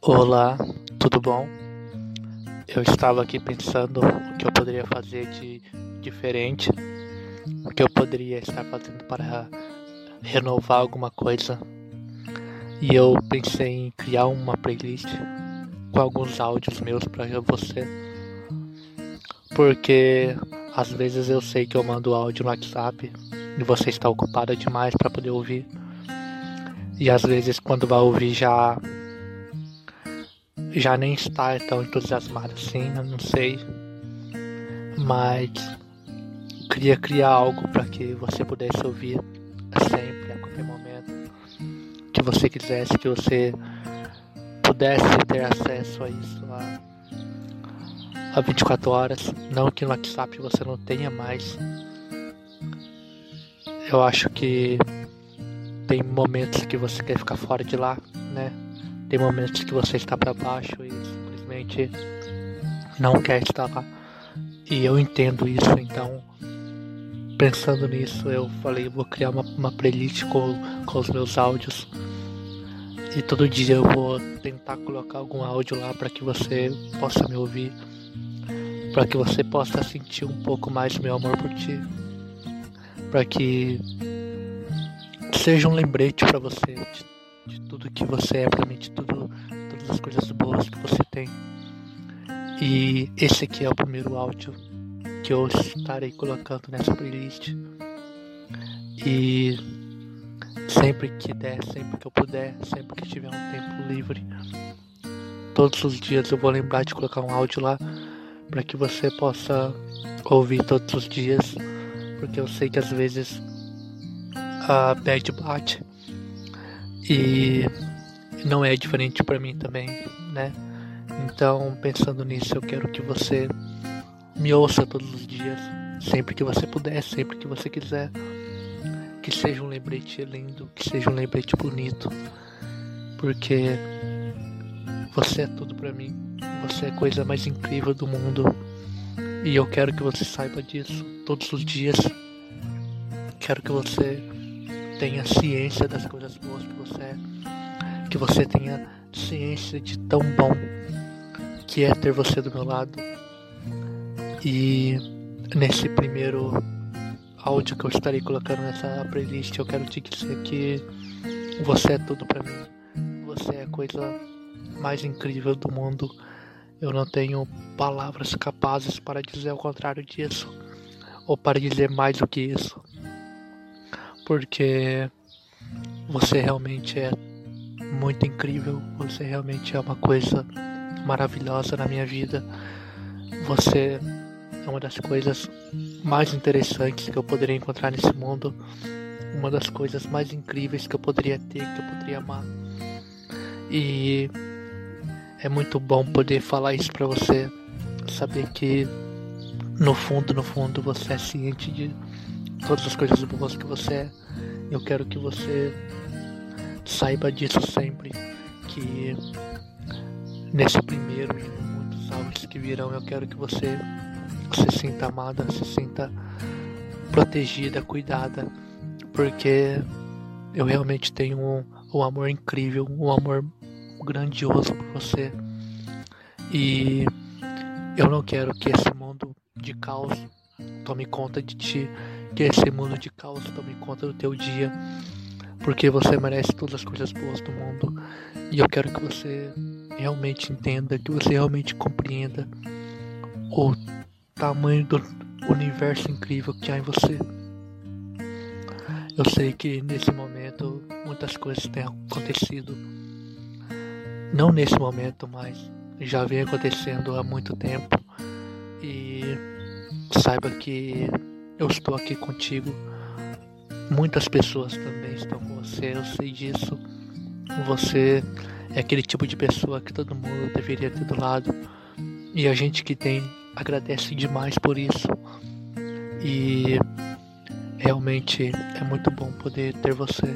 Olá, tudo bom? Eu estava aqui pensando o que eu poderia fazer de diferente, o que eu poderia estar fazendo para renovar alguma coisa. E eu pensei em criar uma playlist com alguns áudios meus para você. Porque às vezes eu sei que eu mando áudio no WhatsApp e você está ocupada demais para poder ouvir. E às vezes quando vai ouvir já já nem está tão entusiasmado assim, eu não sei. Mas queria criar algo para que você pudesse ouvir sempre, a qualquer momento que você quisesse, que você pudesse ter acesso a isso a, a 24 horas. Não que no WhatsApp você não tenha mais. Eu acho que tem momentos que você quer ficar fora de lá, né? Tem momentos que você está para baixo e simplesmente não quer estar lá. E eu entendo isso, então pensando nisso eu falei vou criar uma, uma playlist com, com os meus áudios. E todo dia eu vou tentar colocar algum áudio lá para que você possa me ouvir. Para que você possa sentir um pouco mais meu amor por ti. Para que seja um lembrete para você de, tudo que você é de tudo, todas as coisas boas que você tem. E esse aqui é o primeiro áudio que eu estarei colocando nessa playlist. E sempre que der, sempre que eu puder, sempre que tiver um tempo livre, todos os dias eu vou lembrar de colocar um áudio lá para que você possa ouvir todos os dias, porque eu sei que às vezes a bad bate. E não é diferente para mim também, né? Então, pensando nisso, eu quero que você me ouça todos os dias, sempre que você puder, sempre que você quiser. Que seja um lembrete lindo, que seja um lembrete bonito, porque você é tudo para mim. Você é a coisa mais incrível do mundo. E eu quero que você saiba disso todos os dias. Quero que você tenha ciência das coisas boas que você é, que você tenha ciência de tão bom que é ter você do meu lado. E nesse primeiro áudio que eu estarei colocando nessa playlist, eu quero te dizer que você é tudo para mim. Você é a coisa mais incrível do mundo. Eu não tenho palavras capazes para dizer o contrário disso, ou para dizer mais do que isso porque você realmente é muito incrível, você realmente é uma coisa maravilhosa na minha vida. Você é uma das coisas mais interessantes que eu poderia encontrar nesse mundo, uma das coisas mais incríveis que eu poderia ter, que eu poderia amar. E é muito bom poder falar isso para você, saber que no fundo, no fundo, você é ciente de todas as coisas boas que você é. Eu quero que você saiba disso sempre. Que nesse primeiro e muitos áudios que virão, eu quero que você se sinta amada, se sinta protegida, cuidada. Porque eu realmente tenho um, um amor incrível, um amor grandioso por você. E eu não quero que esse mundo de caos tome conta de ti que esse mundo de caos tome conta do teu dia, porque você merece todas as coisas boas do mundo. E eu quero que você realmente entenda, que você realmente compreenda o tamanho do universo incrível que há em você. Eu sei que nesse momento muitas coisas têm acontecido. Não nesse momento, mas já vem acontecendo há muito tempo. E saiba que eu estou aqui contigo. Muitas pessoas também estão com você, eu sei disso. Você é aquele tipo de pessoa que todo mundo deveria ter do lado. E a gente que tem agradece demais por isso. E realmente é muito bom poder ter você.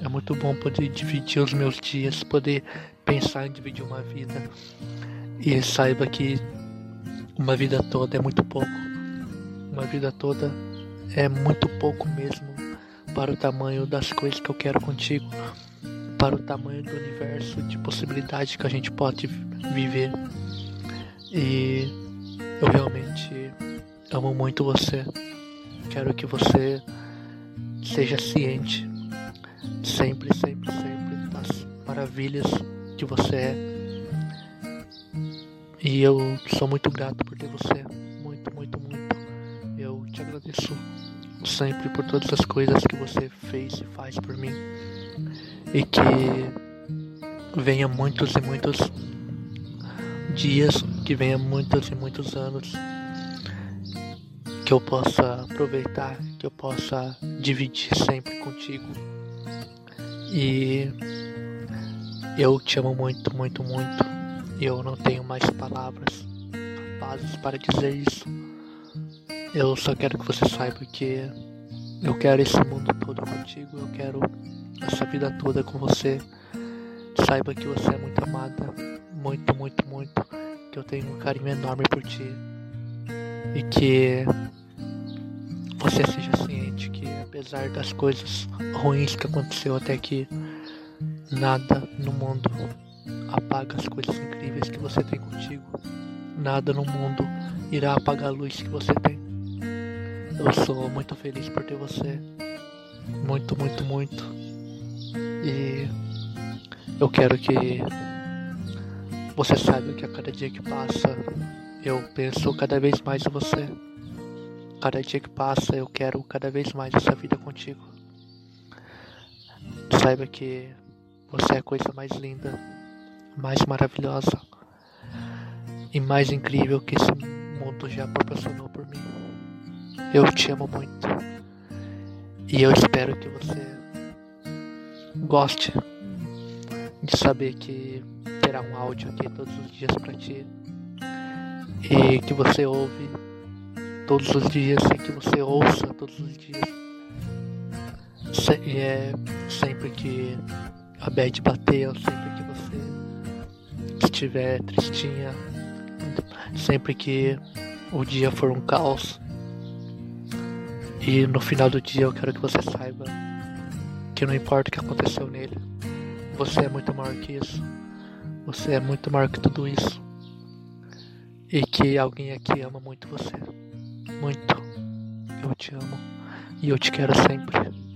É muito bom poder dividir os meus dias, poder pensar em dividir uma vida. E saiba que uma vida toda é muito pouco uma vida toda é muito pouco mesmo para o tamanho das coisas que eu quero contigo. para o tamanho do universo de possibilidade que a gente pode viver. E eu realmente amo muito você. Quero que você seja ciente sempre, sempre, sempre das maravilhas que você é. E eu sou muito grato por ter você. Agradeço sempre por todas as coisas que você fez e faz por mim. E que venha muitos e muitos dias, que venha muitos e muitos anos que eu possa aproveitar, que eu possa dividir sempre contigo. E eu te amo muito, muito, muito. Eu não tenho mais palavras capazes para dizer isso. Eu só quero que você saiba que eu quero esse mundo todo contigo, eu quero essa vida toda com você. Saiba que você é muito amada, muito, muito, muito. Que eu tenho um carinho enorme por ti. E que você seja ciente que apesar das coisas ruins que aconteceu até aqui, nada no mundo apaga as coisas incríveis que você tem contigo. Nada no mundo irá apagar a luz que você tem. Eu sou muito feliz por ter você. Muito, muito, muito. E eu quero que você saiba que a cada dia que passa eu penso cada vez mais em você. Cada dia que passa eu quero cada vez mais essa vida contigo. Saiba que você é a coisa mais linda, mais maravilhosa e mais incrível que esse mundo já proporcionou por mim. Eu te amo muito. E eu espero que você goste de saber que terá um áudio aqui todos os dias para ti. E que você ouve todos os dias e que você ouça todos os dias. Se, é, sempre que a bad bateu, sempre que você estiver tristinha, sempre que o dia for um caos, e no final do dia eu quero que você saiba que não importa o que aconteceu nele, você é muito maior que isso. Você é muito maior que tudo isso. E que alguém aqui ama muito você. Muito. Eu te amo. E eu te quero sempre.